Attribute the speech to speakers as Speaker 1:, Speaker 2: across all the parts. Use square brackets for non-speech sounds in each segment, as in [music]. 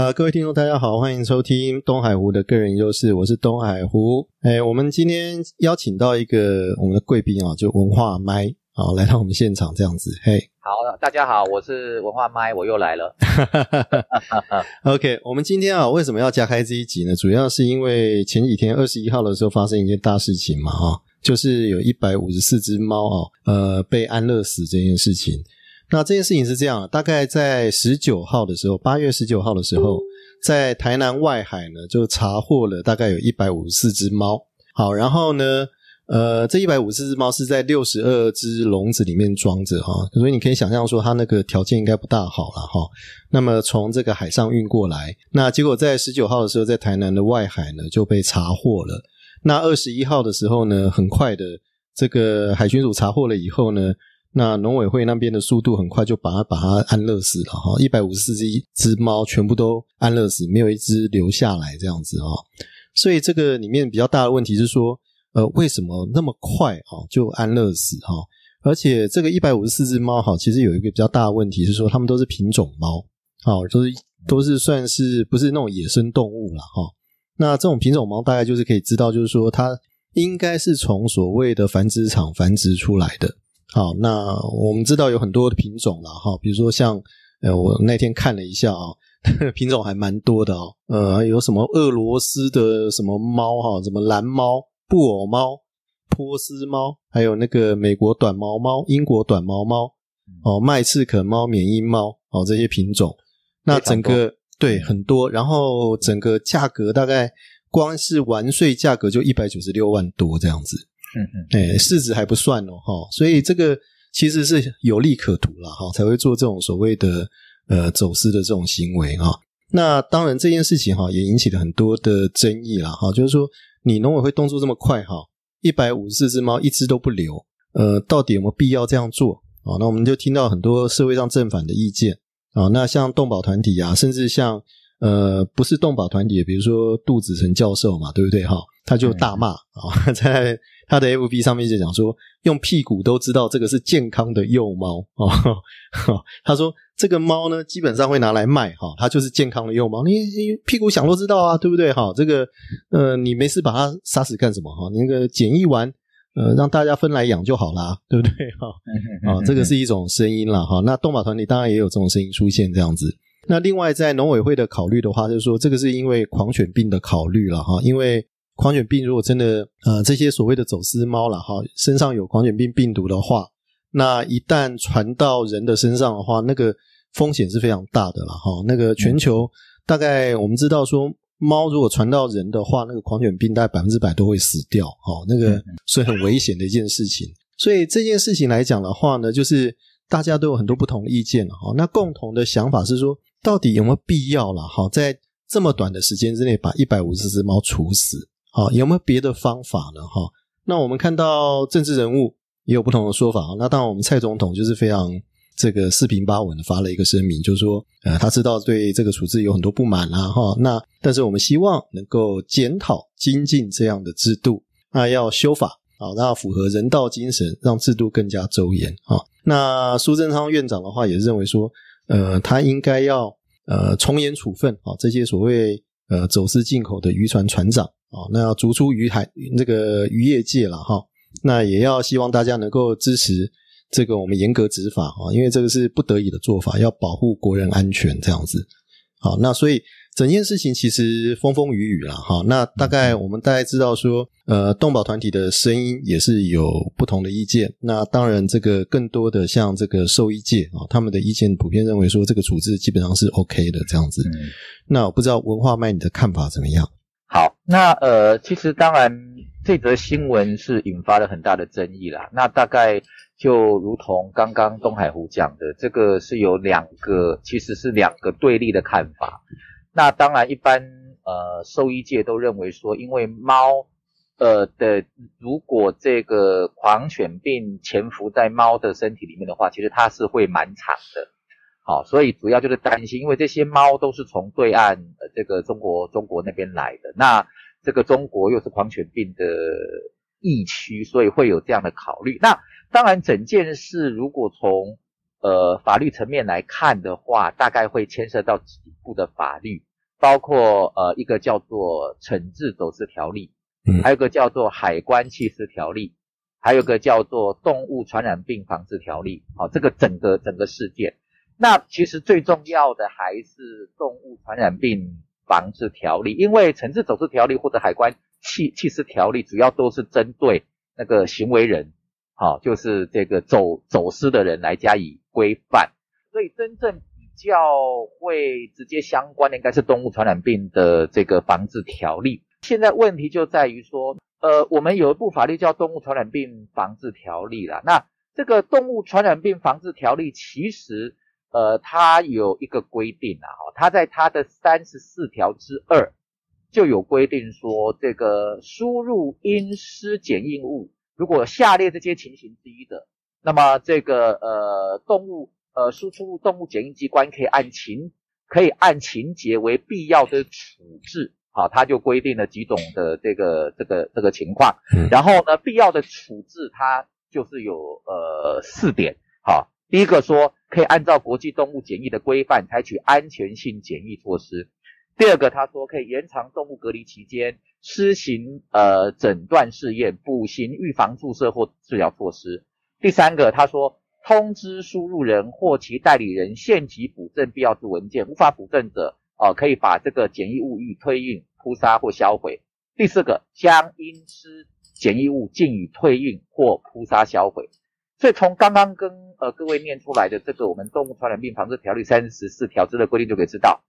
Speaker 1: 啊，各位听众，大家好，欢迎收听东海湖的个人优势，我是东海湖。哎，我们今天邀请到一个我们的贵宾啊，就文化麦啊，来到我们现场这样子。嘿，
Speaker 2: 好，大家好，我是文化麦，我又来了。[laughs]
Speaker 1: OK，我们今天啊，为什么要加开这一集呢？主要是因为前几天二十一号的时候发生一件大事情嘛，哈，就是有一百五十四只猫啊，呃，被安乐死这件事情。那这件事情是这样，大概在十九号的时候，八月十九号的时候，在台南外海呢，就查获了大概有一百五十四只猫。好，然后呢，呃，这一百五十四只猫是在六十二只笼子里面装着哈，所以你可以想象说，它那个条件应该不大好了哈。那么从这个海上运过来，那结果在十九号的时候，在台南的外海呢就被查获了。那二十一号的时候呢，很快的这个海巡署查获了以后呢。那农委会那边的速度很快，就把它把它安乐死了哈，一百五十四只只猫全部都安乐死，没有一只留下来这样子哈。所以这个里面比较大的问题是说，呃，为什么那么快啊就安乐死哈？而且这个一百五十四只猫哈，其实有一个比较大的问题是说，它们都是品种猫，好，都是都是算是不是那种野生动物了哈。那这种品种猫大概就是可以知道，就是说它应该是从所谓的繁殖场繁殖出来的。好，那我们知道有很多的品种了哈，比如说像呃，我那天看了一下啊，[laughs] 品种还蛮多的哦，呃，有什么俄罗斯的什么猫哈，什么蓝猫、布偶猫、波斯猫，还有那个美国短毛猫、英国短毛猫，哦，麦刺可猫、缅因猫，哦，这些品种，那整个对很多，然后整个价格大概光是完税价格就一百九十六万多这样子。嗯嗯，哎，市值还不算哦，哈，所以这个其实是有利可图了，哈，才会做这种所谓的呃走私的这种行为啊。那当然这件事情哈也引起了很多的争议了，哈，就是说你农委会动作这么快，哈，一百五十四只猫一只都不留，呃，到底有没有必要这样做啊？那我们就听到很多社会上正反的意见啊。那像动保团体啊，甚至像呃不是动保团体，比如说杜子成教授嘛，对不对？哈，他就大骂啊，[laughs] 在。他的 F B 上面就讲说，用屁股都知道这个是健康的幼猫哦。他说这个猫呢，基本上会拿来卖哈，它就是健康的幼猫。你屁股想都知道啊，对不对？哈，这个呃，你没事把它杀死干什么？哈，你那个检疫完，呃，让大家分来养就好啦，对不对？[laughs] 哈，啊，这个是一种声音了哈。那动保团体当然也有这种声音出现这样子。那另外在农委会的考虑的话，就是说这个是因为狂犬病的考虑了哈，因为。狂犬病如果真的呃这些所谓的走私猫了哈，身上有狂犬病病毒的话，那一旦传到人的身上的话，那个风险是非常大的了哈。那个全球大概我们知道说，猫如果传到人的话，那个狂犬病大概百分之百都会死掉哈。那个所以很危险的一件事情。所以这件事情来讲的话呢，就是大家都有很多不同的意见了哈。那共同的想法是说，到底有没有必要了哈，在这么短的时间之内把一百五十只猫处死？好，有没有别的方法呢？哈，那我们看到政治人物也有不同的说法。那当然，我们蔡总统就是非常这个四平八稳的发了一个声明，就是说，呃，他知道对这个处置有很多不满啊，哈。那但是我们希望能够检讨精进这样的制度，那要修法，好，那要符合人道精神，让制度更加周延。啊，那苏贞昌院长的话也认为说，呃，他应该要呃从严处分啊这些所谓呃走私进口的渔船船长。哦，那要逐出渔海那个渔业界了哈，那也要希望大家能够支持这个我们严格执法啊，因为这个是不得已的做法，要保护国人安全这样子。好，那所以整件事情其实风风雨雨了哈。那大概我们大概知道说，呃，动保团体的声音也是有不同的意见。那当然，这个更多的像这个兽医界啊，他们的意见普遍认为说，这个处置基本上是 OK 的这样子。那我不知道文化麦你的看法怎么样？
Speaker 2: 好，那呃，其实当然，这则新闻是引发了很大的争议啦。那大概就如同刚刚东海湖讲的，这个是有两个，其实是两个对立的看法。那当然，一般呃，兽医界都认为说，因为猫呃的，如果这个狂犬病潜伏在猫的身体里面的话，其实它是会蛮长的。好，所以主要就是担心，因为这些猫都是从对岸呃这个中国中国那边来的，那这个中国又是狂犬病的疫区，所以会有这样的考虑。那当然，整件事如果从呃法律层面来看的话，大概会牵涉到几部的法律。包括呃一个叫做惩治走私条例，
Speaker 1: 嗯
Speaker 2: 还有一个叫做海关弃尸条例，还有一个叫做动物传染病防治条例。好、这个整个整个事件，那其实最重要的还是动物传染病防治条例，因为惩治走私条例或者海关弃弃尸条例，主要都是针对那个行为人，好、就是这个走走私的人来加以规范。所以真正比较会直接相关的应该是动物传染病的这个防治条例。现在问题就在于说，呃，我们有一部法律叫《动物传染病防治条例》啦。那这个《动物传染病防治条例》其实，呃，它有一个规定啊，它在它的三十四条之二就有规定说，这个输入阴湿检疫物，如果下列这些情形之一的，那么这个呃动物呃输出入动物检疫机关可以按情可以按情节为必要的处置，好，它就规定了几种的这个这个这个情况，
Speaker 1: 嗯
Speaker 2: 然后呢，必要的处置它就是有呃四点，好，第一个说可以按照国际动物检疫的规范采取安全性检疫措施。第二个，他说可以延长动物隔离期间，施行呃诊断试验、补行预防注射或治疗措施。第三个，他说通知输入人或其代理人限期补正必要之文件，无法补正者，呃，可以把这个检疫物予以退运、扑杀或销毁。第四个，将阴湿检疫物禁予退运或扑杀销毁。所以从刚刚跟呃各位念出来的这个我们动物传染病防治条例三十四条之的规定就可以知道，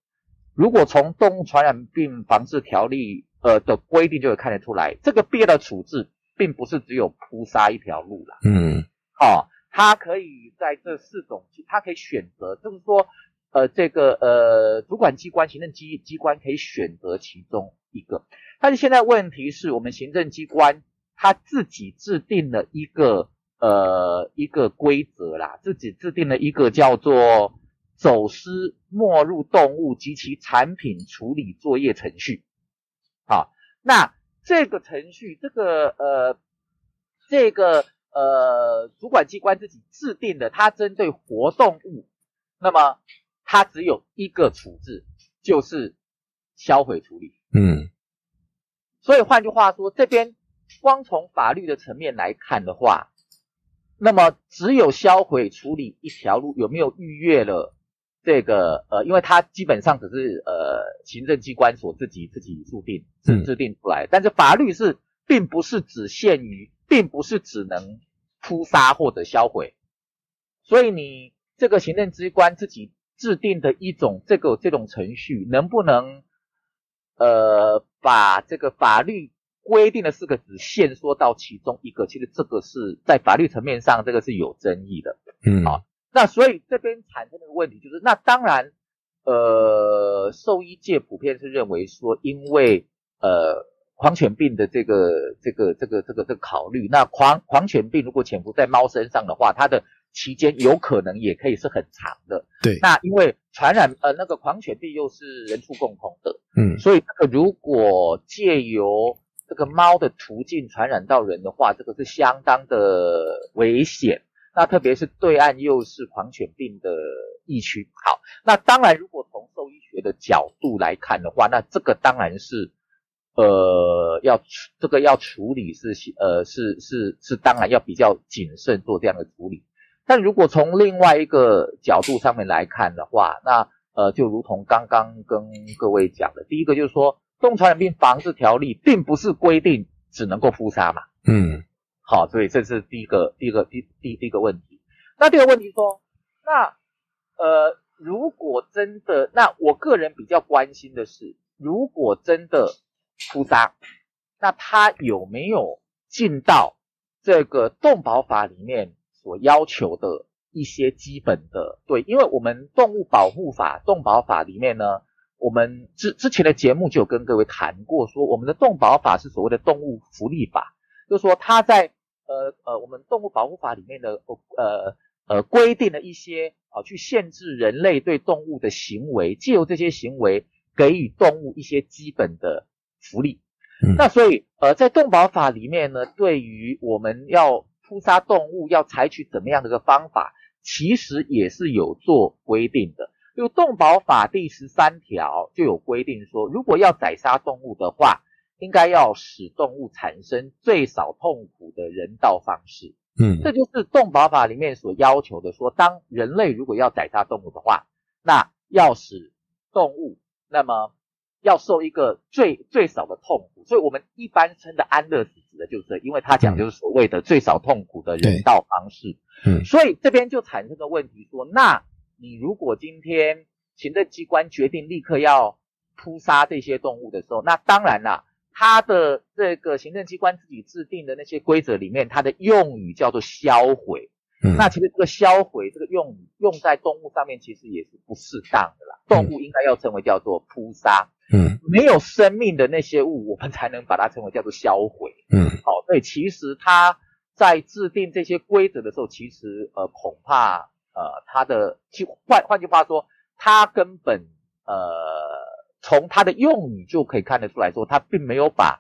Speaker 2: 如果从动物传染病防治条例呃的规定就会看得出来，这个必要的处置并不是只有扑杀一条路啦。
Speaker 1: 嗯
Speaker 2: 哦，它可以在这四种，它可以选择，就是说，呃，这个呃，主管机关、行政机机关可以选择其中一个。但是现在问题是我们行政机关他自己制定了一个呃一个规则啦，自己制定了一个叫做走私没入动物及其产品处理作业程序。好，那这个程序，这个呃，这个呃，主管机关自己制定的，它针对活动物，那么它只有一个处置，就是销毁处理。
Speaker 1: 嗯
Speaker 2: 所以换句话说，这边光从法律的层面来看的话，那么只有销毁处理一条路，有没有逾越了这个呃？因为它基本上只是呃行政机关所自己自己制定制
Speaker 1: 嗯
Speaker 2: 制定出来，但是法律是并不是只限于，并不是只能扑杀或者销毁，所以你这个行政机关自己制定的一种这个这种程序，能不能呃把这个法律规定的四个只限缩到其中一个？其实这个是在法律层面上这个是有争议的。
Speaker 1: 嗯
Speaker 2: 好那所以这边产生的问题就是，那当然，呃，兽医界普遍是认为说，因为呃狂犬病的这个这个这个这个这个考虑，那狂狂犬病如果潜伏在猫身上的话，它的期间有可能也可以是很长的。
Speaker 1: 对
Speaker 2: 那因为传染呃那个狂犬病又是人畜共同的，
Speaker 1: 嗯
Speaker 2: 所以这个如果借由这个猫的途径传染到人的话，这个是相当的危险。那特别是对岸又是狂犬病的疫区，好，那当然如果从兽医学的角度来看的话，那这个当然是呃要处这个要处理是呃是是是当然要比较谨慎做这样的处理。但如果从另外一个角度上面来看的话，那呃，就如同刚刚跟各位讲的，第一个就是说，动物传染病防治条例并不是规定只能够扑杀嘛，
Speaker 1: 嗯。
Speaker 2: 好，所以这是第一个第一个第第第一个问题。那第二个问题说，那呃，如果真的，那我个人比较关心的是，如果真的扑杀，那它有没有尽到这个动保法里面所要求的一些基本的对？因为我们动物保护法、动保法里面呢，我们之之前的节目就有跟各位谈过，说我们的动保法是所谓的动物福利法，就是说它在呃呃我们动物保护法里面的呃呃规定了一些啊去限制人类对动物的行为，借由这些行为给予动物一些基本的福利。
Speaker 1: 嗯
Speaker 2: 那所以呃在动保法里面呢，对于我们要扑杀动物要采取怎么样的一个方法，其实也是有做规定的。就动保法第十三条就有规定说，如果要宰杀动物的话，应该要使动物产生最少痛苦的人道方式。
Speaker 1: 嗯，
Speaker 2: 这就是动保法里面所要求的，说当人类如果要宰杀动物的话，那要使动物那么要受一个最最少的痛苦。所以我们一般称的安乐死，指的就是这，因为它讲就是所谓的最少痛苦的人道方式。
Speaker 1: 嗯，
Speaker 2: 所以这边就产生个问题，说那你如果今天行政机关决定立刻要扑杀这些动物的时候，那当然啦。它的这个行政机关自己制定的那些规则里面，它的用语叫做销毁。
Speaker 1: 嗯，
Speaker 2: 那其实这个销毁这个用语用在动物上面，其实也是不适当的啦。动物应该要称为叫做扑杀。
Speaker 1: 嗯，
Speaker 2: 没有生命的那些物，我们才能把它称为叫做销毁。
Speaker 1: 嗯，
Speaker 2: 好，所以其实它在制定这些规则的时候，其实呃恐怕呃它的换换句话说，它根本呃。从它的用语就可以看得出来说，它并没有把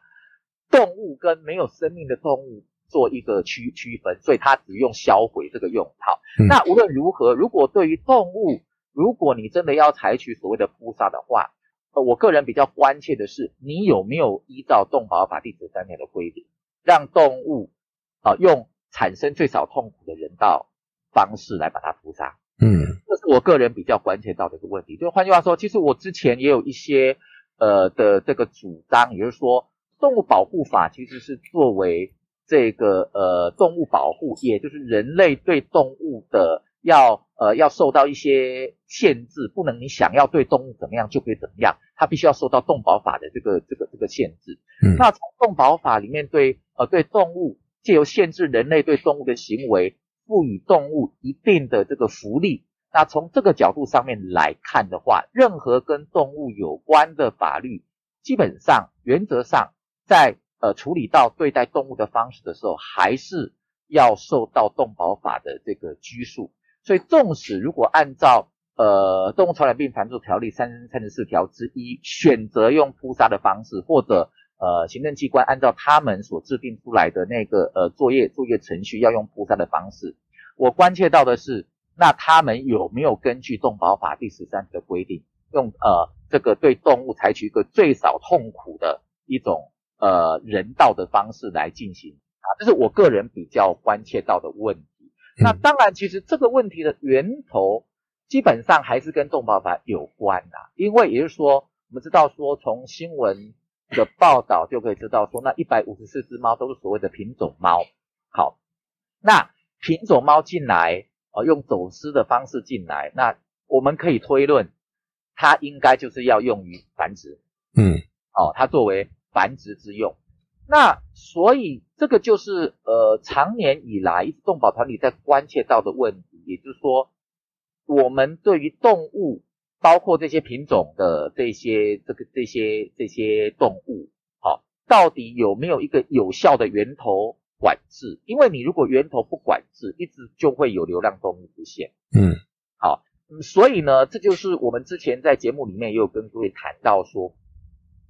Speaker 2: 动物跟没有生命的动物做一个区区分，所以它只用销毁这个用套。那无论如何，如果对于动物，如果你真的要采取所谓的扑杀的话，呃，我个人比较关切的是，你有没有依照动保法第十三条的规定，让动物啊用产生最少痛苦的人道方式来把它扑杀。
Speaker 1: 嗯，
Speaker 2: 我个人比较关切到的一个问题。就换句话说，其实我之前也有一些呃的这个主张，也就是说，动物保护法其实是作为这个呃动物保护，也就是人类对动物的要呃要受到一些限制，不能你想要对动物怎么样就可以怎么样，它必须要受到动保法的这个这个这个限制。
Speaker 1: 嗯，
Speaker 2: 那从动保法里面对呃对动物借由限制人类对动物的行为。赋予动物一定的这个福利，那从这个角度上面来看的话，任何跟动物有关的法律，基本上原则上在呃处理到对待动物的方式的时候，还是要受到动保法的这个拘束。所以，纵使如果按照呃动物传染病防治条例三三十四条之一，选择用扑杀的方式，或者呃，行政机关按照他们所制定出来的那个呃作业作业程序，要用扑杀的方式。我关切到的是，那他们有没有根据动保法第十三条的规定，用呃这个对动物采取一个最少痛苦的一种呃人道的方式来进行啊？这是我个人比较关切到的问题。那当然，其实这个问题的源头基本上还是跟动保法有关的，因为也就是说，我们知道说从新闻。的报道就可以知道，说那一百五十四只猫都是所谓的品种猫。好，那品种猫进来，呃，用走私的方式进来，那我们可以推论，它应该就是要用于繁殖。
Speaker 1: 嗯，
Speaker 2: 哦，它作为繁殖之用。那所以这个就是呃，常年以来一直动保团体在关切到的问题，也就是说，我们对于动物。包括这些品种的这些这个这些这些动物，好，到底有没有一个有效的源头管制？因为你如果源头不管制，一直就会有流浪动物出现。
Speaker 1: 嗯，
Speaker 2: 好，所以呢，这就是我们之前在节目里面也有跟各位谈到说，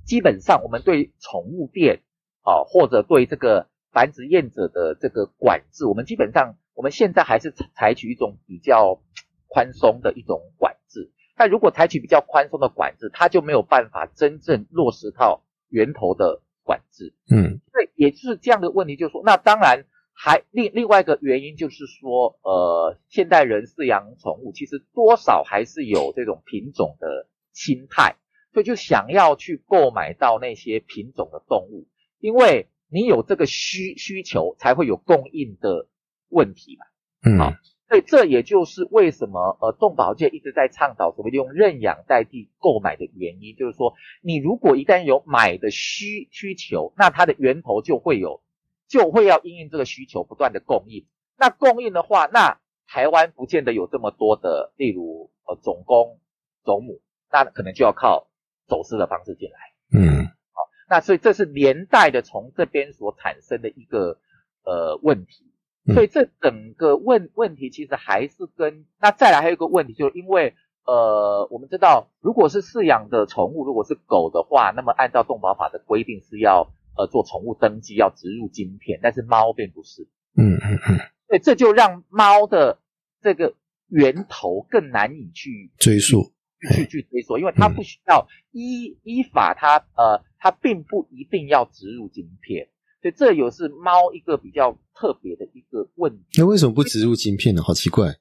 Speaker 2: 基本上我们对宠物店啊，或者对这个繁殖业者的这个管制，我们基本上我们现在还是采取一种比较宽松的一种管制。但如果采取比较宽松的管制，它就没有办法真正落实到源头的管制。
Speaker 1: 嗯，
Speaker 2: 对，也就是这样的问题，就是说，那当然还另另外一个原因就是说，呃，现代人饲养宠物其实多少还是有这种品种的心态，所以就想要去购买到那些品种的动物，因为你有这个需需求，才会有供应的问题嘛。
Speaker 1: 嗯，
Speaker 2: 好。所以这也就是为什么呃动保界一直在倡导所谓用认养代替购买的原因，就是说你如果一旦有买的需需求，那它的源头就会有，就会要因应这个需求不断的供应。那供应的话，那台湾不见得有这么多的，例如呃总公总母，那可能就要靠走私的方式进来。
Speaker 1: 嗯，
Speaker 2: 好，那所以这是连带的从这边所产生的一个呃问题。所以这整个问问题其实还是跟那再来还有一个问题，就是因为呃我们知道，如果是饲养的宠物，如果是狗的话，那么按照动保法的规定是要呃做宠物登记，要植入晶片，但是猫并不是。
Speaker 1: 嗯嗯嗯。
Speaker 2: 所以这就让猫的这个源头更难以去
Speaker 1: 追溯。
Speaker 2: 去去追溯，因为它不需要依依法，它呃它并不一定要植入晶片，所以这有是猫一个比较特别的一个问题。
Speaker 1: 那为什么不植入晶片呢？好奇怪，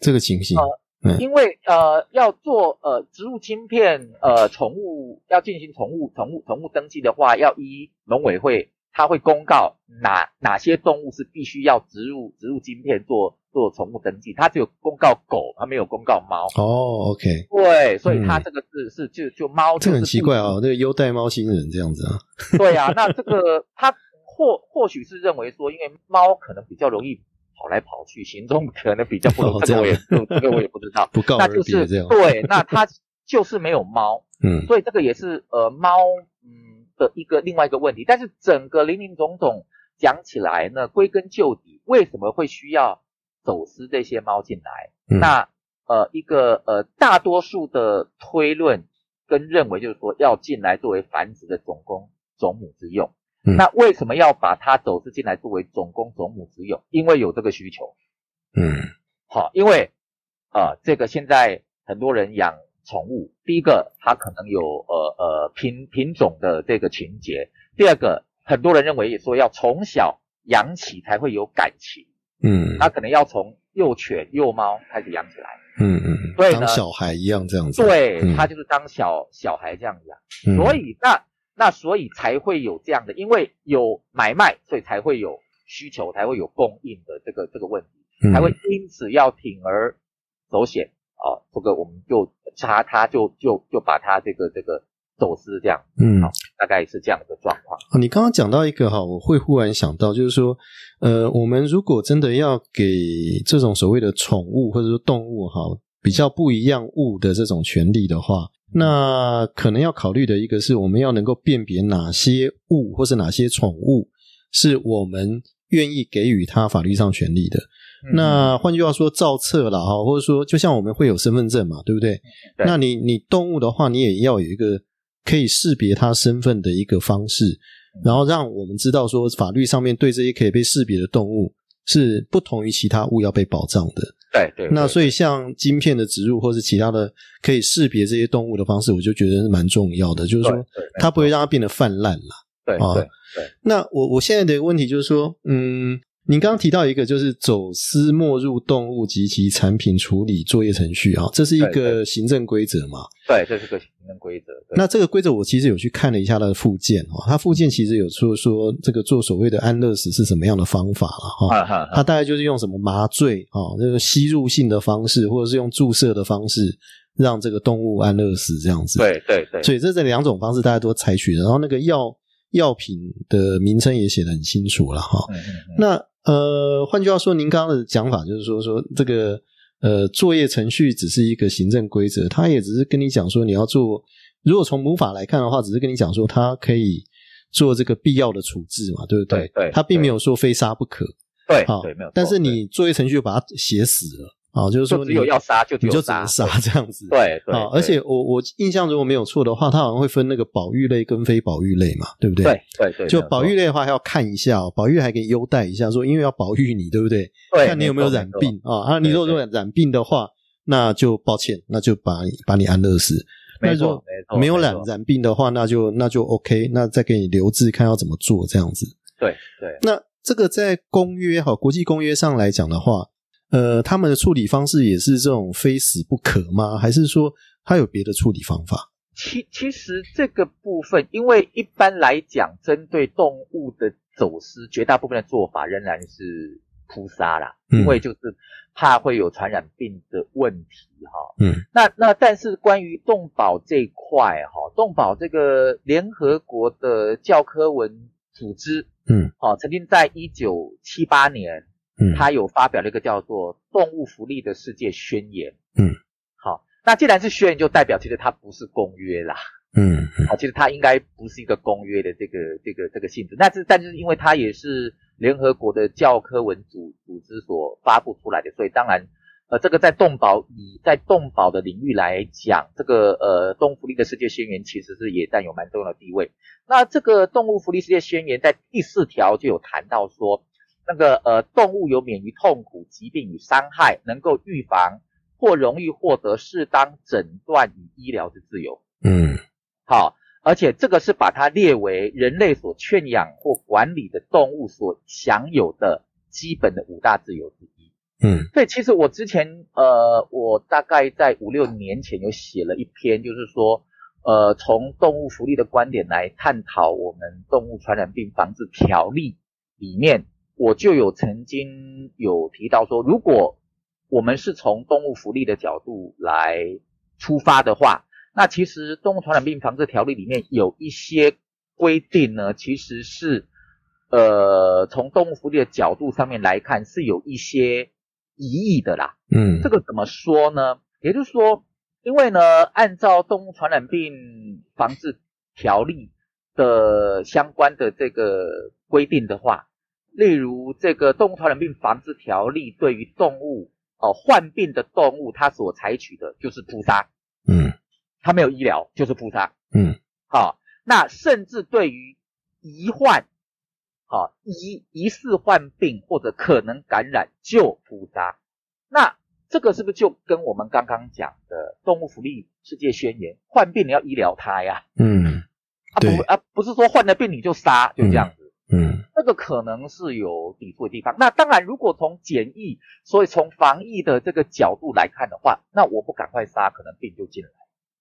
Speaker 1: 这个情形。
Speaker 2: 因为呃要做呃植入晶片呃宠物要进行宠物宠物宠物登记的话，要依农委会。它会公告哪哪些动物是必须要植入植入晶片做做宠物登记，它只有公告狗，他没有公告猫。
Speaker 1: 哦，OK，
Speaker 2: 对，所以它这个是是就就猫，
Speaker 1: 这很奇怪啊，那个优待猫星人这样子啊。
Speaker 2: 对啊，那这个他或或许是认为说，因为猫可能比较容易跑来跑去，行踪可能比较不容易，这个我也这个我也不知道，
Speaker 1: 不告而别这样。
Speaker 2: 对，那它就是没有猫，[laughs] 嗯，所以这个也是呃猫，嗯。的一个另外一个问题，但是整个林林总总讲起来呢，归根究底，为什么会需要走私这些猫进来？那呃，一个呃，大多数的推论跟认为就是说要进来作为繁殖的种公种母之用。那为什么要把它走私进来作为种公种母之用？因为有这个需求。
Speaker 1: 嗯，
Speaker 2: 好，因为呃，这个现在很多人养。宠物，第一个它可能有呃呃品品种的这个情节，第二个很多人认为也说要从小养起才会有感情，
Speaker 1: 嗯，
Speaker 2: 他可能要从幼犬幼猫开始养起来，
Speaker 1: 嗯嗯，对，当小孩一样这样子，
Speaker 2: 对，他就是当小小孩这样养，所以那那所以才会有这样的，因为有买卖，所以才会有需求，才会有供应的这个这个问题，才会因此要铤而走险。啊，这个我们就查他，就就就把他这个这个走私这样，
Speaker 1: 嗯，
Speaker 2: 大概是这样的状况。
Speaker 1: 你刚刚讲到一个哈，我会忽然想到，就是说，呃，我们如果真的要给这种所谓的宠物或者说动物哈，比较不一样物的这种权利的话，那可能要考虑的一个是，我们要能够辨别哪些物或是哪些宠物是我们愿意给予它法律上权利的。那换句话说，造册了哈，或者说，就像我们会有身份证嘛，对不对？那你你动物的话，你也要有一个可以识别它身份的一个方式，然后让我们知道说，法律上面对这些可以被识别的动物是不同于其他物要被保障的。
Speaker 2: 对对。
Speaker 1: 那所以像晶片的植入，或是其他的可以识别这些动物的方式，我就觉得是蛮重要的，就是说，它不会让它变得泛滥了。
Speaker 2: 对啊。对。
Speaker 1: 那我我现在的问题就是说，嗯。您刚刚提到一个，就是走私没入动物及其产品处理作业程序啊，这是一个行政规则嘛？
Speaker 2: 对，这是个行政规则。
Speaker 1: 那这个规则我其实有去看了一下它的附件哦，它附件其实有说说这个做所谓的安乐死是什么样的方法了哈。它大概就是用什么麻醉啊，这个吸入性的方式，或者是用注射的方式，让这个动物安乐死这样子。
Speaker 2: 对对对。
Speaker 1: 所以这这两种方式大家都采取的，然后那个药药品的名称也写得很清楚了哈。那呃，换句话说，您刚刚的讲法就是说，说这个呃作业程序只是一个行政规则，他也只是跟你讲说你要做。如果从母法来看的话，只是跟你讲说他可以做这个必要的处置嘛，对不
Speaker 2: 对？对，
Speaker 1: 他并没有说非杀不可。
Speaker 2: 对，好，对，没有。
Speaker 1: 但是你作业程序把它写死了。啊，就是说，
Speaker 2: 只有要杀就
Speaker 1: 你就
Speaker 2: 只能
Speaker 1: 杀这样子，
Speaker 2: 对 [laughs] 对。
Speaker 1: 啊，而且我我印象如果没有错的话，它好像会分那个保育类跟非保育类嘛，对不对？
Speaker 2: 对对对。
Speaker 1: 就保育类的话，还要看一下，保育还可以优待一下，说因为要保育你，对不对？
Speaker 2: 对。
Speaker 1: 看你有没有染病啊？啊，你如果染病的话，那就抱歉，那就把你把你安乐死。
Speaker 2: 没错
Speaker 1: 没错。没有染染病的话，那就那就 OK，那再给你留置，看要怎么做这样子。
Speaker 2: 对对。
Speaker 1: 那这个在公约哈，国际公约上来讲的话。呃，他们的处理方式也是这种非死不可吗？还是说他有别的处理方法？
Speaker 2: 其其实这个部分，因为一般来讲，针对动物的走私，绝大部分的做法仍然是扑杀啦，因为就是怕会有传染病的问题哈。
Speaker 1: 嗯，
Speaker 2: 那那但是关于动保这一块哈，动保这个联合国的教科文组织，
Speaker 1: 嗯，
Speaker 2: 哦，曾经在一九七八年。
Speaker 1: 嗯，
Speaker 2: 他有发表了一个叫做《动物福利的世界宣言》。
Speaker 1: 嗯，
Speaker 2: 好，那既然是宣言，就代表其实它不是公约啦。
Speaker 1: 嗯，
Speaker 2: 啊，其实它应该不是一个公约的这个这个这个性质。那是，但是因为它也是联合国的教科文组组织所发布出来的，所以当然，呃，这个在动保以在动保的领域来讲，这个呃《动物福利的世界宣言》其实是也占有蛮重要的地位。那这个《动物福利世界宣言》在第四条就有谈到说。那个呃，动物有免于痛苦、疾病与伤害，能够预防、或容易获得适当诊断与医疗的自由。
Speaker 1: 嗯
Speaker 2: 好，而且这个是把它列为人类所圈养或管理的动物所享有的基本的五大自由之一。
Speaker 1: 嗯
Speaker 2: 对，其实我之前呃，我大概在五六年前有写了一篇，就是说，呃，从动物福利的观点来探讨我们动物传染病防治条例里面，我就有曾经有提到说，如果我们是从动物福利的角度来出发的话，那其实动物传染病防治条例里面有一些规定呢，其实是呃从动物福利的角度上面来看是有一些疑义的啦。
Speaker 1: 嗯
Speaker 2: 这个怎么说呢？也就是说，因为呢，按照动物传染病防治条例的相关的这个规定的话，例如这个动物传染病防治条例对于动物哦、患病的动物，它所采取的就是扑杀，
Speaker 1: 嗯
Speaker 2: 它没有医疗就是扑杀。
Speaker 1: 嗯
Speaker 2: 好、那甚至对于疑患，好、疑疑似患病或者可能感染就扑杀。那这个是不是就跟我们刚刚讲的动物福利世界宣言，患病你要医疗它呀？
Speaker 1: 嗯
Speaker 2: 啊不啊不是说患了病你就杀，就这样子。
Speaker 1: 嗯
Speaker 2: 这个可能是有抵触的地方。那当然，如果从检疫，所以从防疫的这个角度来看的话，那我不赶快杀，可能病就进来。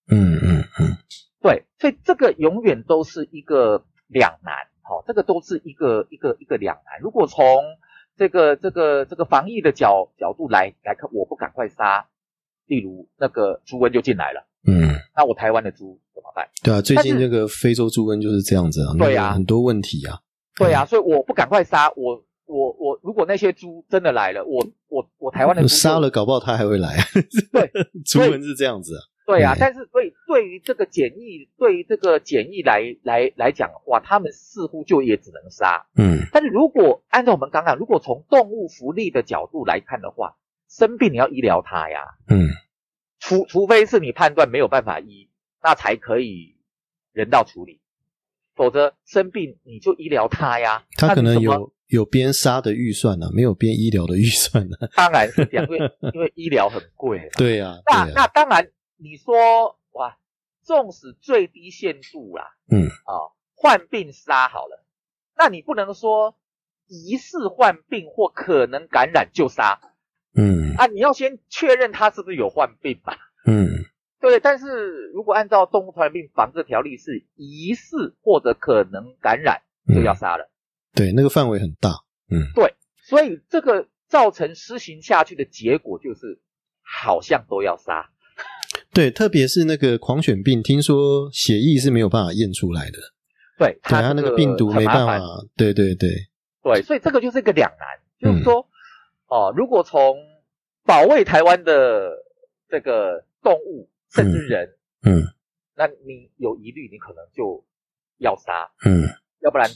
Speaker 1: 嗯嗯嗯
Speaker 2: 对，所以这个永远都是一个两难，好、这个都是一个一个一个两难。如果从这个这个这个防疫的角角度来来看，我不赶快杀，例如那个猪瘟就进来了，
Speaker 1: 嗯，
Speaker 2: 那我台湾的猪怎么办？
Speaker 1: 对啊，最近
Speaker 2: 但是
Speaker 1: 这个非洲猪瘟就是这样子啊，
Speaker 2: 对啊
Speaker 1: 很多问题啊。
Speaker 2: 对啊，所以我不赶快杀，我我我，如果那些猪真的来了，我我我台湾的
Speaker 1: 杀了，搞不好他还会来。
Speaker 2: 对，[laughs]
Speaker 1: 猪瘟是这样子啊。
Speaker 2: 对啊
Speaker 1: 对，
Speaker 2: 但是所以对于这个检疫，对于这个检疫来来来讲的话，他们似乎就也只能杀。
Speaker 1: 嗯
Speaker 2: 但是如果按照我们刚刚，如果从动物福利的角度来看的话，生病你要医疗它呀，
Speaker 1: 嗯
Speaker 2: 除除非是你判断没有办法医，那才可以人道处理，否则生病你就医疗他呀。
Speaker 1: 他可能有有边杀的预算呢、啊，[laughs] 没有边医疗的预算呢、啊。
Speaker 2: 当然是这样，因为因为医疗很贵啊。[laughs]
Speaker 1: 对呀、
Speaker 2: 那那当然，你说哇，纵使最低限度啦，
Speaker 1: 嗯
Speaker 2: 啊、患病杀好了，那你不能说疑似患病或可能感染就杀
Speaker 1: 嗯
Speaker 2: 啊，你要先确认他是不是有患病吧。
Speaker 1: 嗯
Speaker 2: 对，但是如果按照动物传染病防治条例是疑似或者可能感染，就要杀了。
Speaker 1: 对，那个范围很大。嗯对
Speaker 2: 所以这个造成施行下去的结果就是，好像都要杀。[laughs]
Speaker 1: 对，特别是那个狂犬病，听说血液是没有办法验出来的，
Speaker 2: 对，
Speaker 1: 对，它那
Speaker 2: 这
Speaker 1: 个病毒没办法。对对对，
Speaker 2: 对，所以这个就是一个两难，就是
Speaker 1: 嗯
Speaker 2: 说，哦，如果从保卫台湾的这个动物甚至人，
Speaker 1: 嗯
Speaker 2: 那你有疑虑，你可能就要杀，
Speaker 1: 嗯
Speaker 2: 要不然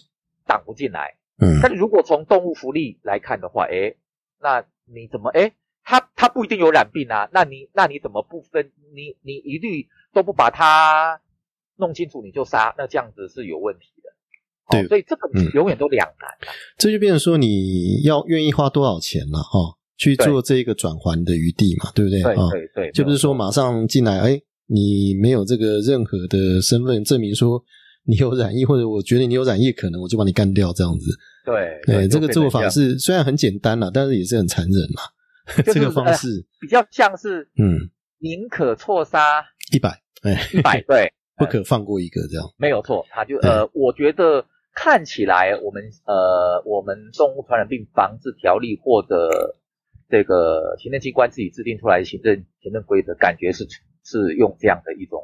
Speaker 2: 挡不进来。
Speaker 1: 嗯
Speaker 2: 但是如果从动物福利来看的话，诶，那你怎么诶？它它不一定有染病啊，那你那你怎么不分？你你一律都不把它弄清楚你就杀，那这样子是有问题的。
Speaker 1: 对
Speaker 2: 哦、所以这个
Speaker 1: 嗯
Speaker 2: 永远都两难啊。
Speaker 1: 这就变成说你要愿意花多少钱了哈、去
Speaker 2: 对
Speaker 1: 做这个转还的余地嘛，对不对
Speaker 2: 对
Speaker 1: 啊？
Speaker 2: 对对，
Speaker 1: 就不是说马上进来，哎，你没有这个任何的身份证明说你有染疫，或者我觉得你有染疫可能，我就把你干掉这样子。
Speaker 2: 对
Speaker 1: 对，这个做法是虽然很简单啦，但是也是很残忍嘛。[laughs]
Speaker 2: 就是
Speaker 1: 这个方式，
Speaker 2: 比较像是
Speaker 1: 嗯，
Speaker 2: 宁可错杀
Speaker 1: 一百，哎，
Speaker 2: 一百，[laughs] 对，
Speaker 1: 不可放过一个这样。
Speaker 2: 没有错，他就呃，我觉得看起来我们呃，我们动物传染病防治条例或者这个行政机关自己制定出来的行政行政规则，感觉是是用这样的一种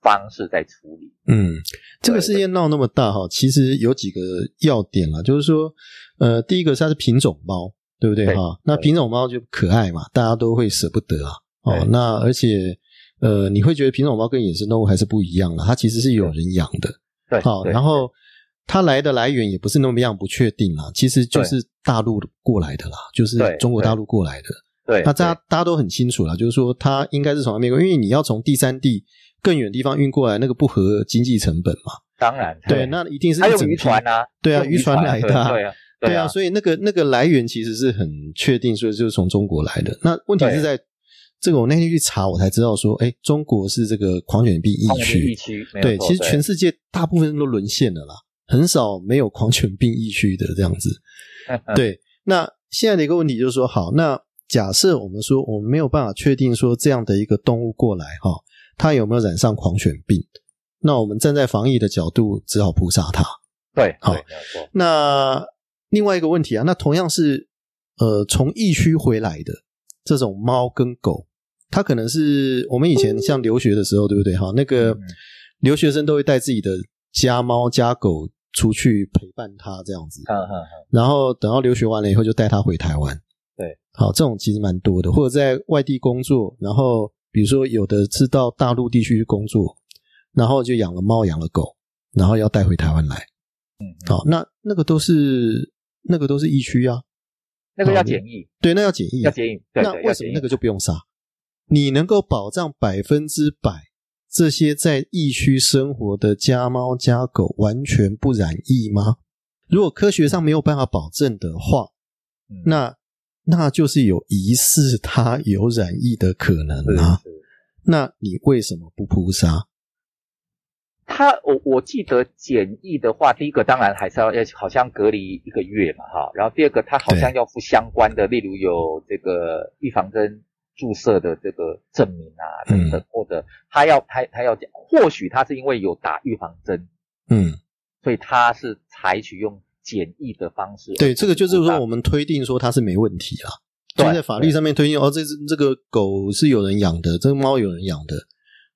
Speaker 2: 方式在处理。
Speaker 1: 嗯，这个事件闹那么大哈，其实有几个要点啦，就是说，呃，第一个是它是品种猫，对不对
Speaker 2: 对
Speaker 1: 哈？那品种猫就可爱嘛，大家都会舍不得啊。哦，那而且呃，你会觉得品种猫跟野生动物还是不一样的，它其实是有人养的。
Speaker 2: 对，
Speaker 1: 好，然后它来的来源也不是那么样不确定啦，其实就是大陆过来的啦，就是中国大陆过来的。
Speaker 2: 对，
Speaker 1: 那大家大家都很清楚了，就是说它应该是从那边过，因为你要从第三地更远地方运过来，那个不合经济成本嘛。
Speaker 2: 当然
Speaker 1: 对，那一定是
Speaker 2: 还有
Speaker 1: 一整批
Speaker 2: 渔船啊，
Speaker 1: 对啊，渔船来的啊，
Speaker 2: 对啊，
Speaker 1: 对啊，
Speaker 2: 啊，
Speaker 1: 所以那个那个来源其实是很确定，所以就是从中国来的。那问题是在这个我那天去查，我才知道说，哎，中国是这个狂犬病疫区。
Speaker 2: 疫区
Speaker 1: 对，其实全世界大部分都沦陷了啦，很少没有狂犬病疫区的这样子。[laughs] 对，那现在的一个问题就是说，好，那假设我们说我们没有办法确定说这样的一个动物过来哈，它有没有染上狂犬病？那我们站在防疫的角度，只好扑杀它。
Speaker 2: 对，好。
Speaker 1: 那另外一个问题啊，那同样是呃从疫区回来的这种猫跟狗，它可能是我们以前像留学的时候，对不对？哈，那个留学生都会带自己的家猫家狗出去陪伴他这样子。嗯嗯嗯。然后等到留学完了以后，就带他回台湾。
Speaker 2: 对，
Speaker 1: 好，这种其实蛮多的，或者在外地工作，然后比如说有的是到大陆地区工作。然后就养了猫，养了狗，然后要带回台湾来。嗯，好，那那个都是那个都是疫区啊，
Speaker 2: 那个要检疫，
Speaker 1: 对，那要检疫，
Speaker 2: 要检疫。
Speaker 1: 那为什么那个就不用杀？你能够保障百分之百这些在疫区生活的家猫家狗完全不染疫吗？如果科学上没有办法保证的话，那那就是有疑似它有染疫的可能啊。那你为什么不扑杀？
Speaker 2: 他我我记得检疫的话，第一个当然还是要要好像隔离一个月嘛，哈。然后第二个他好像要付相关的，例如有这个预防针注射的这个证明啊等等，或者他要他他要讲，或许他是因为有打预防针，嗯，所以他是采取用检疫的方式。
Speaker 1: 对，这个就是说我们推定说他是没问题啊，就在法律上面推定哦，这只这个狗是有人养的，这个猫有人养的。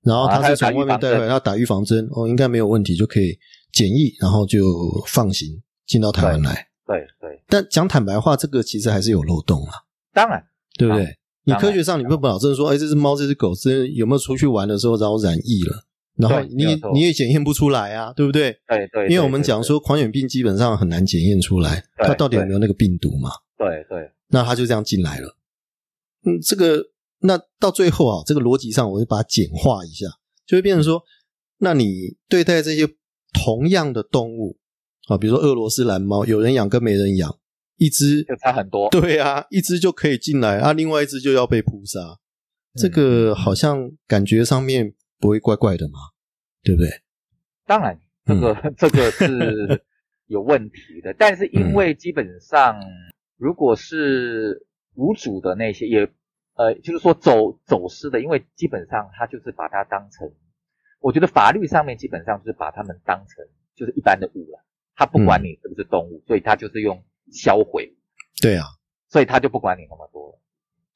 Speaker 1: 然后他是从外面带回来，他打预防针哦，应该没有问题，就可以检疫，然后就放行进到台湾来。
Speaker 2: 对对。
Speaker 1: 但讲坦白话，这个其实还是有漏洞啊。
Speaker 2: 当然，
Speaker 1: 对不对？你科学上你不保证说，哎，这只猫、这只狗是有没有出去玩的时候然后染疫了？然后你你也检验不出来啊，对不对？
Speaker 2: 对对。
Speaker 1: 因为我们讲说狂犬病基本上很难检验出来，它到底有没有那个病毒嘛？
Speaker 2: 对对。
Speaker 1: 那它就这样进来了。嗯，这个。那到最后啊，这个逻辑上，我就把它简化一下，就会变成说，那你对待这些同样的动物啊，比如说俄罗斯蓝猫，有人养跟没人养，一只
Speaker 2: 就差很多。
Speaker 1: 对啊，一只就可以进来啊，另外一只就要被扑杀，这个好像感觉上面不会怪怪的嘛，对不对？
Speaker 2: 当然，这个 [laughs] 这个是有问题的，但是因为基本上如果是无主的那些也。呃，就是说走走私的，因为基本上他就是把它当成，我觉得法律上面基本上就是把他们当成就是一般的物了，他不管你是不是动物，所以他就是用销毁。
Speaker 1: 对啊，
Speaker 2: 所以他就不管你那么多了。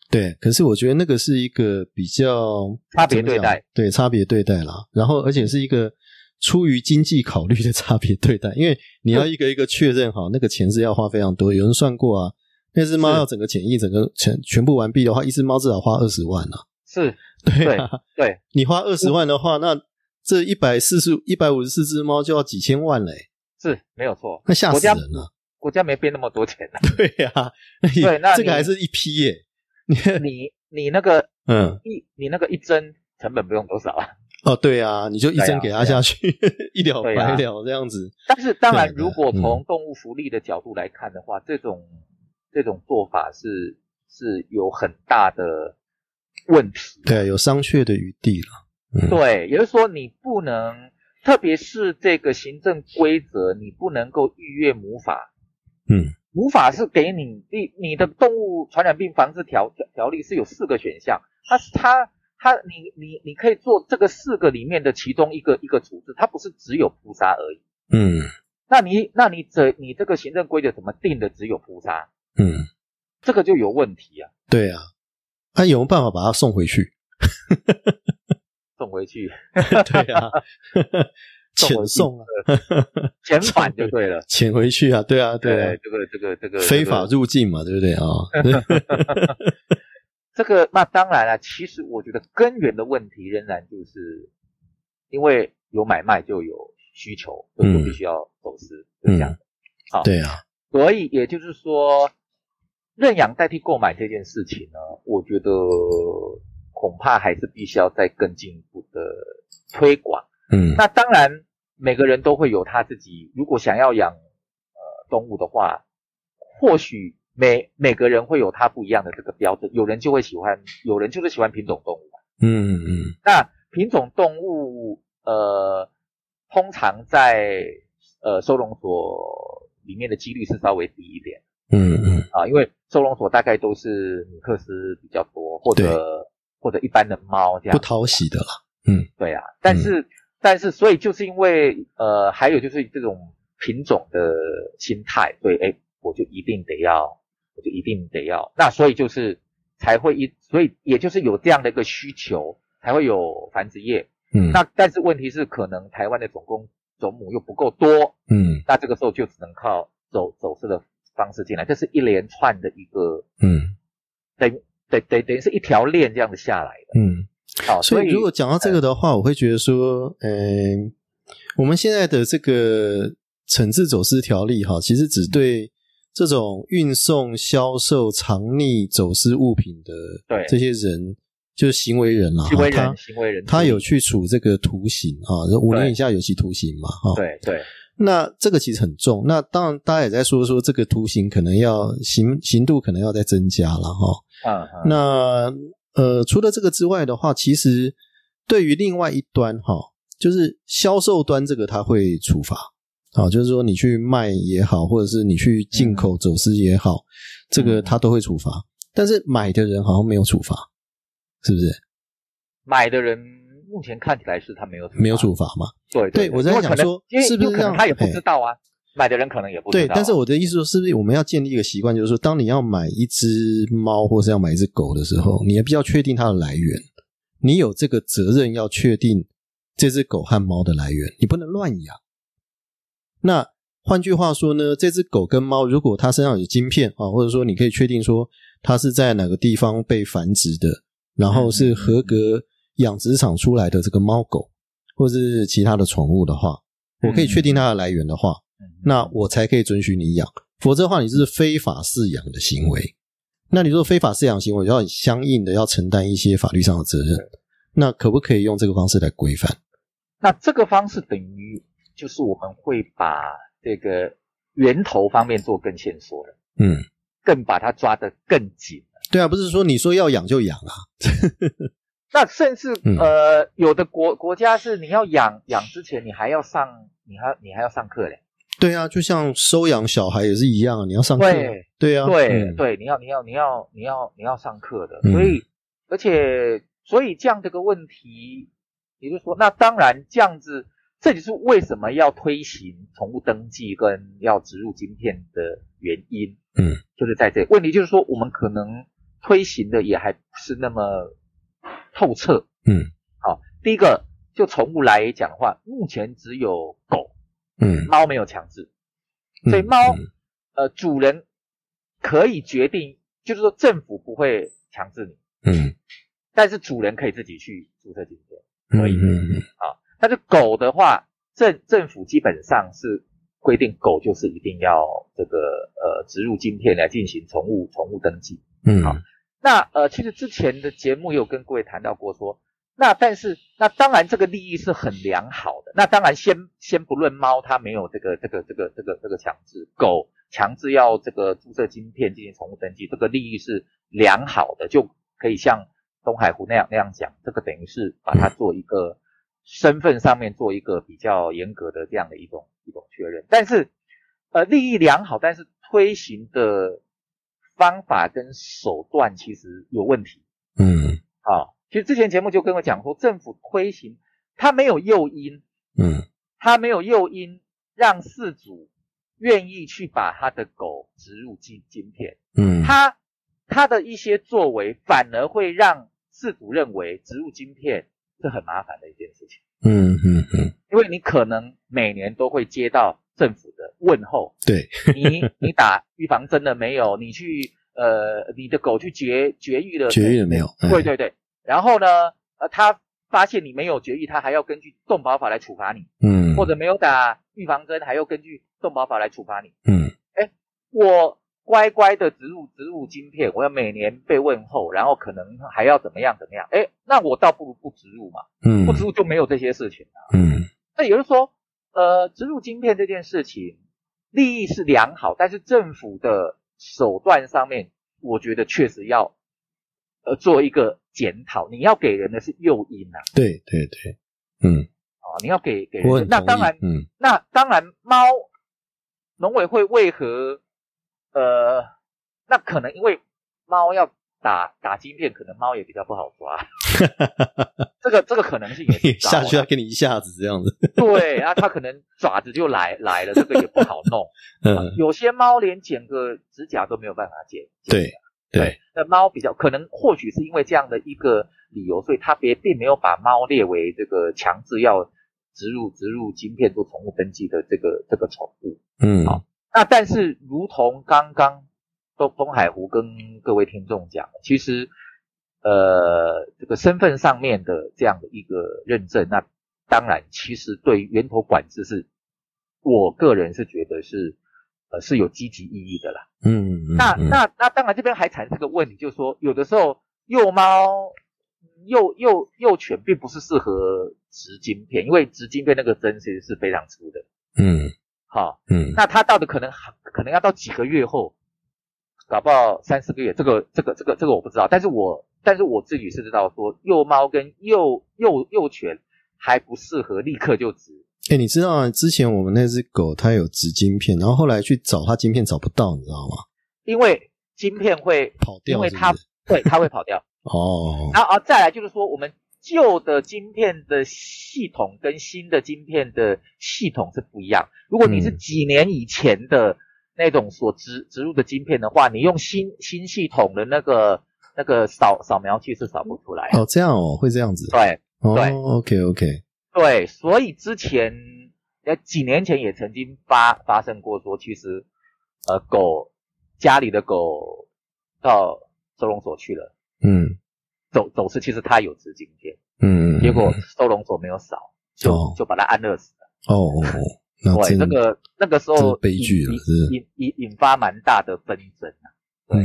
Speaker 1: 对，可是我觉得那个是一个比较
Speaker 2: 差别对待，
Speaker 1: 对差别对待啦。然后而且是一个出于经济考虑的差别对待，因为你要一个一个确认好，那个钱是要花非常多，有人算过啊。那只猫要整个检疫整个全全部完毕的话，一只猫至少花二十万啊！
Speaker 2: 是，
Speaker 1: 对啊，
Speaker 2: 对，
Speaker 1: 你花二十万的话，那这一百四十一百五十四只猫就要几千万嘞！
Speaker 2: 是没有错，
Speaker 1: 那吓死人了！
Speaker 2: 国家没变那么多钱呢。[laughs]
Speaker 1: 对呀，
Speaker 2: 对，那
Speaker 1: 这个还是一批耶。
Speaker 2: 你 [laughs] 你你那个嗯一你那个一针成本不用多少啊？
Speaker 1: 哦，对啊，你就一针给他下去，[laughs] 一了百了这样子。
Speaker 2: 但是当然，如果从动物福利的角度来看的话，这种。这种做法是是有很大的问题，
Speaker 1: 对，有商榷的余地了。
Speaker 2: 对，也就是说，你不能，特别是这个行政规则，你不能够逾越母法。嗯，无法是给你，你你的动物传染病防治条条条例是有四个选项，它是它它你你你可以做这个四个里面的其中一个一个处置，它不是只有扑杀而已。嗯，那你那你这你这个行政规则怎么定的只有扑杀？嗯，这个就有问题啊。
Speaker 1: 对啊，他有没有办法把它送回去？[laughs]
Speaker 2: 送回去？
Speaker 1: 对啊，遣送啊，
Speaker 2: 遣返 [laughs] 就对了，
Speaker 1: 遣回去啊，对啊，对，
Speaker 2: 这个这个这个
Speaker 1: 非法入境嘛，对不对啊？[laughs]
Speaker 2: 这个那当然了，其实我觉得根源的问题仍然就是因为有买卖就有需求，所以必须要走私，就这样。
Speaker 1: 好，对啊，
Speaker 2: 所以也就是说。认养代替购买这件事情呢，我觉得恐怕还是必须要再更进一步的推广。嗯，那当然每个人都会有他自己，如果想要养呃动物的话，或许每每个人会有他不一样的这个标准，有人就会喜欢，有人就是喜欢品种动物嘛。
Speaker 1: 嗯嗯，
Speaker 2: 那品种动物，呃，通常在呃收容所里面的几率是稍微低一点。
Speaker 1: 嗯嗯，
Speaker 2: 啊，因为收容所大概都是米克斯比较多，或者或者一般的猫这样
Speaker 1: 不讨喜的啦。嗯，
Speaker 2: 对啊，但是但是所以就是因为呃，还有就是这种品种的心态，所以，哎，我就一定得要。我就一定得要，那所以就是才会一，所以也就是有这样的一个需求，才会有繁殖业。
Speaker 1: 嗯，
Speaker 2: 那但是问题是，可能台湾的总公总母又不够多。
Speaker 1: 嗯，
Speaker 2: 那这个时候就只能靠走走私的方式进来，这是一连串的一个，
Speaker 1: 嗯，
Speaker 2: 等等等等于是一条链这样子下来
Speaker 1: 的。嗯，
Speaker 2: 好，
Speaker 1: 所以如果讲到这个的话，我会觉得说，嗯，我们现在的这个惩治走私条例，哈，其实只对。这种运送、销售藏匿、走私物品的这些人，就是行为人了。
Speaker 2: 行为人，行为人，
Speaker 1: 他有去处这个徒刑啊，五年以下有期徒刑嘛？哈，
Speaker 2: 对对。
Speaker 1: 那这个其实很重。那当然，大家也在说说这个徒刑可能要刑刑度可能要再增加了哈。
Speaker 2: 嗯。
Speaker 1: 那呃，除了这个之外的话，其实对于另外一端哈，就是销售端这个他会处罚。好，就是说你去卖也好，或者是你去进口走私也好，这个他都会处罚。但是买的人好像没有处罚，是不是？
Speaker 2: 买的人目前看起来是他没有
Speaker 1: 没有处罚嘛？
Speaker 2: 对
Speaker 1: 对，我在想说，是不是这样？
Speaker 2: 他也不知道啊，买的人可能也不。
Speaker 1: 对，但是我的意思说，是不是我们要建立一个习惯，就是说，当你要买一只猫或是要买一只狗的时候，你也必须要确定它的来源，你有这个责任要确定这只狗和猫的来源，你不能乱养。那换句话说呢，这只狗跟猫，如果它身上有晶片啊，或者说你可以确定说它是在哪个地方被繁殖的，然后是合格养殖场出来的这个猫狗，或者是其他的宠物的话，我可以确定它的来源的话，那我才可以准许你养，否则的话，你是非法饲养的行为。那你说非法饲养行为，要相应的要承担一些法律上的责任，那可不可以用这个方式来规范？
Speaker 2: 那这个方式等于？就是我们会把这个源头方面做更线索了，
Speaker 1: 嗯，
Speaker 2: 更把它抓得更紧。
Speaker 1: 对啊，不是说你说要养就养啊。[laughs]
Speaker 2: 那甚至呃，有的国国家是你要养养之前，你还要上，你还你还要上课嘞。
Speaker 1: 对啊，就像收养小孩也是一样啊，你要上课。
Speaker 2: 对
Speaker 1: 对啊，
Speaker 2: 对对，你要你要你要你要你要上课的。所以而且所以这样的个问题，也就是说，那当然这样子。这就是为什么要推行宠物登记跟要植入晶片的原因。
Speaker 1: 嗯，
Speaker 2: 就是在这问题，就是说我们可能推行的也还不是那么透彻。
Speaker 1: 嗯，
Speaker 2: 好，第一个就宠物来讲的话，目前只有狗，
Speaker 1: 嗯，
Speaker 2: 猫没有强制，所以猫呃主人可以决定，就是说政府不会强制你。
Speaker 1: 嗯，
Speaker 2: 但是主人可以自己去注册晶片，可以。
Speaker 1: 嗯嗯
Speaker 2: 啊。但是狗的话，政政府基本上是规定狗就是一定要这个呃植入晶片来进行宠物宠物登记。
Speaker 1: 嗯，
Speaker 2: 好，那呃其实之前的节目有跟各位谈到过说，那但是那当然这个利益是很良好的。那当然先先不论猫它没有这个这个这个这个这个强制，狗强制要这个注射晶片进行宠物登记，这个利益是良好的，就可以像东海湖那样那样讲，这个等于是把它做一个。身份上面做一个比较严格的这样的一种一种确认，但是，呃，利益良好，但是推行的方法跟手段其实有问题。
Speaker 1: 嗯，
Speaker 2: 好，其实之前节目就跟我讲说，政府推行它没有诱因，
Speaker 1: 嗯，
Speaker 2: 它没有诱因让饲主愿意去把他的狗植入晶晶片，
Speaker 1: 嗯，
Speaker 2: 他他的一些作为反而会让饲主认为植入晶片。是很麻烦的一件事情。
Speaker 1: 嗯嗯嗯，
Speaker 2: 因为你可能每年都会接到政府的问候。
Speaker 1: 对，
Speaker 2: 你你打预防针了没有？你去呃，你的狗去绝绝育了？
Speaker 1: 绝育了没有？
Speaker 2: 对对对。然后呢，呃，他发现你没有绝育，他还要根据动保法来处罚你。
Speaker 1: 嗯。
Speaker 2: 或者没有打预防针，还要根据动保法来处罚你。
Speaker 1: 嗯。
Speaker 2: 哎，我。乖乖的植入植入晶片，我要每年被问候，然后可能还要怎么样怎么样？哎，那我倒不如不植入嘛。
Speaker 1: 嗯，
Speaker 2: 不植入就没有这些事情
Speaker 1: 了。嗯，
Speaker 2: 那也就是说，呃，植入晶片这件事情利益是良好，但是政府的手段上面，我觉得确实要呃做一个检讨。你要给人的是诱因呐，
Speaker 1: 对对对，嗯，
Speaker 2: 哦，你要给给人，那当然，
Speaker 1: 嗯。
Speaker 2: 那当然，猫农委会为何呃，那可能因为猫要打打晶片，可能猫也比较不好抓，[laughs] 这个这个可能性也
Speaker 1: 下去要给你一下子这样子，
Speaker 2: 对，然后它可能爪子就来来了，这个也不好弄。[laughs]
Speaker 1: 嗯，
Speaker 2: 有些猫连剪个指甲都没有办法剪。
Speaker 1: 对对，
Speaker 2: 那猫比较可能或许是因为这样的一个理由，所以它别并没有把猫列为这个强制要植入植入晶片做宠物登记的这个这个宠物。
Speaker 1: 嗯
Speaker 2: 好那但是如同刚刚东东海湖跟各位听众讲，其实呃这个身份上面的这样的一个认证，那当然其实对于源头管制是，我个人是觉得是呃是有积极意义的啦。
Speaker 1: 嗯，嗯
Speaker 2: 那
Speaker 1: 嗯
Speaker 2: 那那当然这边还产生个问题，就是说有的时候幼猫幼幼幼犬并不是适合植晶片，因为植晶片那个针其实是非常粗的，
Speaker 1: 嗯
Speaker 2: 好。
Speaker 1: 嗯
Speaker 2: 那它到的可能可能要到几个月后，搞不好三四个月，这个这个这个这个我不知道，但是我但是我自己是知道说幼猫跟幼幼幼犬还不适合立刻就植，
Speaker 1: 哎、你知道啊？之前我们那只狗它有植晶片，然后后来去找它晶片找不到，你知道吗？
Speaker 2: 因为晶片会
Speaker 1: 跑掉
Speaker 2: 因为它？对它会跑掉，[laughs]
Speaker 1: 哦，
Speaker 2: 然后啊再来就是说我们旧的晶片的系统跟新的晶片的系统是不一样，如果你是
Speaker 1: 嗯
Speaker 2: 几年以前的。那种所植植入的晶片的话，你用新新系统的那个那个扫扫描器是扫不出来。
Speaker 1: 哦，这样哦，会这样子。
Speaker 2: 对
Speaker 1: 哦
Speaker 2: 对
Speaker 1: ，OK OK，
Speaker 2: 对，所以之前呃几年前也曾经发发生过说，其实呃狗家里的狗到收容所去了，
Speaker 1: 嗯
Speaker 2: 走走失，其实它有植晶片，
Speaker 1: 嗯，
Speaker 2: 结果收容所没有扫，就、
Speaker 1: 哦
Speaker 2: 就把它安乐死了。
Speaker 1: 哦哦
Speaker 2: 对，那个那个时候
Speaker 1: 悲剧了
Speaker 2: 引
Speaker 1: 是
Speaker 2: 引引引发蛮大的纷争啊。对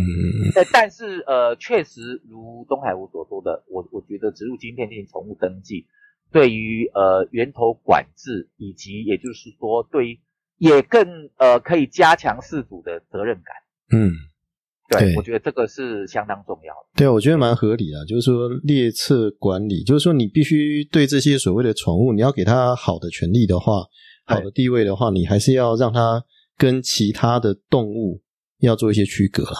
Speaker 2: 但但是呃，确实如东海湖所说的，我我觉得植入晶片进行宠物登记，对于呃源头管制以及也就是说对于也更呃可以加强事主的责任感。
Speaker 1: 嗯，
Speaker 2: 对
Speaker 1: 对
Speaker 2: 我觉得这个是相当重要的。
Speaker 1: 对，我觉得蛮合理的，就是说列册管理，就是说你必须对这些所谓的宠物，你要给它好的权利的话，好的地位的话，你还是要让它跟其他的动物要做一些区隔啦。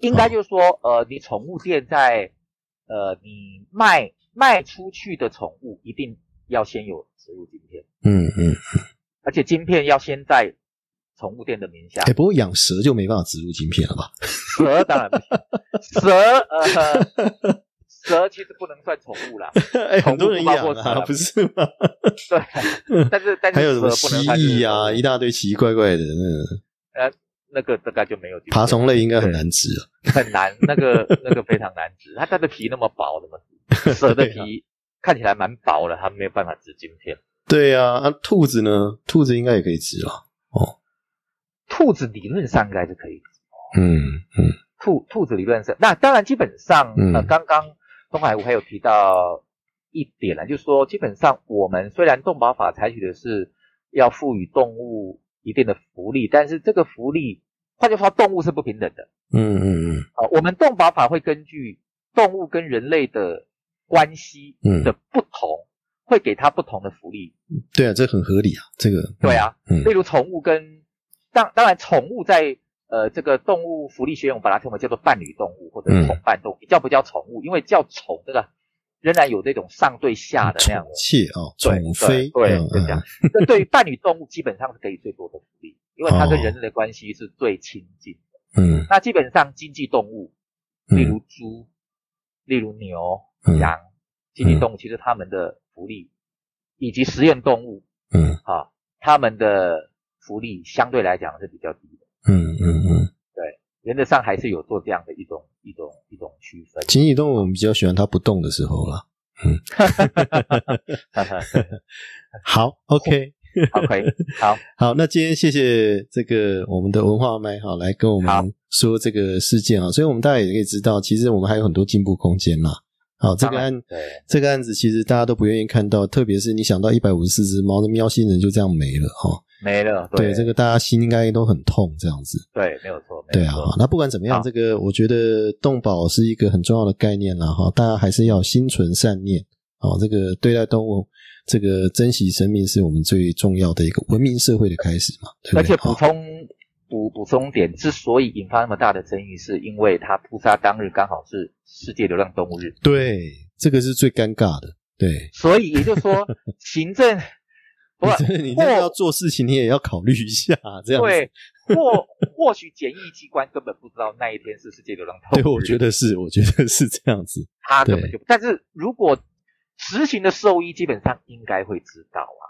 Speaker 2: 应该就是说，呃，你宠物店在呃你卖卖出去的宠物一定要先有植入晶片，
Speaker 1: 嗯嗯，
Speaker 2: 而且晶片要先在宠物店的名下
Speaker 1: 哎、。不过养蛇就没办法植入晶片了吧？
Speaker 2: 蛇当然不行，蛇呃，蛇其实不能算宠物啦，[laughs]
Speaker 1: 哎、
Speaker 2: 宠物
Speaker 1: 很多人养啊，不是吗？[laughs]
Speaker 2: 对，但是但是
Speaker 1: 还有什么
Speaker 2: 蛇不能
Speaker 1: 蜥蜴啊，一大堆奇奇怪怪的，那
Speaker 2: 呃那个大概就没有
Speaker 1: 爬虫类应该很难植啊。
Speaker 2: 很难，那个 [laughs] 那个非常难植，它它的皮那么薄的嘛，[laughs] 蛇的皮看起来蛮薄的，它没有办法植晶片。
Speaker 1: 对啊，啊，兔子呢？兔子应该也可以植啊。
Speaker 2: 兔子理论上应该是可以，
Speaker 1: 嗯嗯
Speaker 2: 兔兔子理论上，那当然基本上，
Speaker 1: 嗯
Speaker 2: 呃，刚刚东海湖还有提到一点呢，就是说基本上我们虽然动保法采取的是要赋予动物一定的福利，但是这个福利，换句话说，动物是不平等的
Speaker 1: 嗯嗯嗯
Speaker 2: 啊、我们动保法会根据动物跟人类的关系
Speaker 1: 嗯
Speaker 2: 的不同，会给它不同的福利。
Speaker 1: 对啊，这很合理啊。这个
Speaker 2: 对，啊，
Speaker 1: 嗯
Speaker 2: 例如宠物跟当当然，宠物在呃这个动物福利学院，我们把它称为叫做伴侣动物或者
Speaker 1: 嗯
Speaker 2: 是宠伴动物，叫不叫宠物？因为叫宠这个仍然有这种上对下的那样
Speaker 1: 宠
Speaker 2: 的。对
Speaker 1: 宠妃，
Speaker 2: 对
Speaker 1: 嗯
Speaker 2: 对，就这对于伴侣动物，基本上是给予最多的福利，因为它跟
Speaker 1: 哦。
Speaker 2: 人类的关系是最亲近的。
Speaker 1: 嗯。
Speaker 2: 那基本上经济动物，
Speaker 1: 嗯。
Speaker 2: 例如猪，例如牛、
Speaker 1: 嗯。
Speaker 2: 羊，经济动物其实它们的福利，以及实验动物
Speaker 1: 嗯。
Speaker 2: 啊，它们的福利相对来讲是比较低的。
Speaker 1: 嗯嗯嗯，
Speaker 2: 原则上还是有做这样的一种一种一种区分。
Speaker 1: 情绪动物我们比较喜欢它不动的时候啦。[laughs] 好
Speaker 2: ，OK，OK，好，
Speaker 1: 好，那今天谢谢这个我们的文化麦哈来跟我
Speaker 2: 好
Speaker 1: 们说这个事件啊，所以我们大家也可以知道，其实我们还有很多进步空间啦。好，这个案这个案子其实大家都不愿意看到，特别是你想到一百五十四只猫，那喵星人就这样没了哈。
Speaker 2: 没了，
Speaker 1: 对，这个大家心应该都很痛，这样子。
Speaker 2: 对，没有错，
Speaker 1: 对啊。那不管怎么样，这个我觉得动保是一个很重要的概念啦哈，大家还是要心存善念啊。这个对待动物，这个珍惜生命是我们最重要的一个文明社会的开始嘛。
Speaker 2: 对而且补充补补充点，之所以引发那么大的争议，是因为它扑杀当日刚好是世界流浪动物日。
Speaker 1: 对，这个是最尴尬的。对，
Speaker 2: 所以也就是说，[laughs] 行政。
Speaker 1: 不是你这要做事情，你也要考虑一下，这样
Speaker 2: 对，或或许检疫机关根本不知道那一天是世界流浪动物
Speaker 1: 对，我觉得是，我觉得是这样子。
Speaker 2: 他根本就，但是如果执行的兽医基本上应该会知道啊。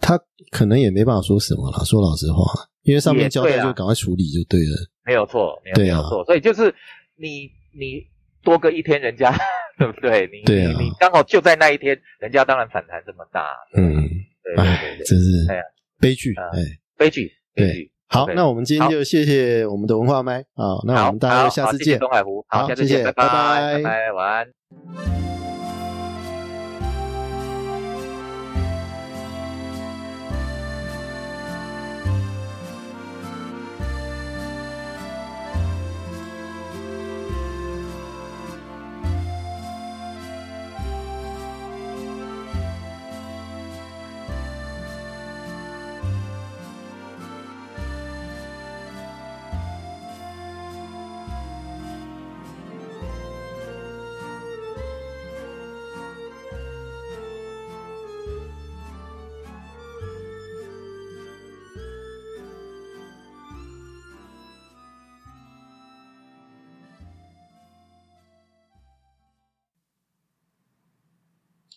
Speaker 1: 他可能也没办法说什么了，说老实话，因为上面交代就赶快处理就对了。
Speaker 2: 没有错，没有错。所以就是你你多个一天，人家 [laughs] 对不对？你你你刚好就在那一天，人家当然反弹这么大。嗯。
Speaker 1: 哎，真是悲剧，哎，
Speaker 2: 悲剧，
Speaker 1: 对，好，那我们今天就谢谢我们的文化麦啊，那我们大家下次见，
Speaker 2: 东海湖，好，
Speaker 1: 谢谢，拜
Speaker 2: 拜，拜拜，晚安。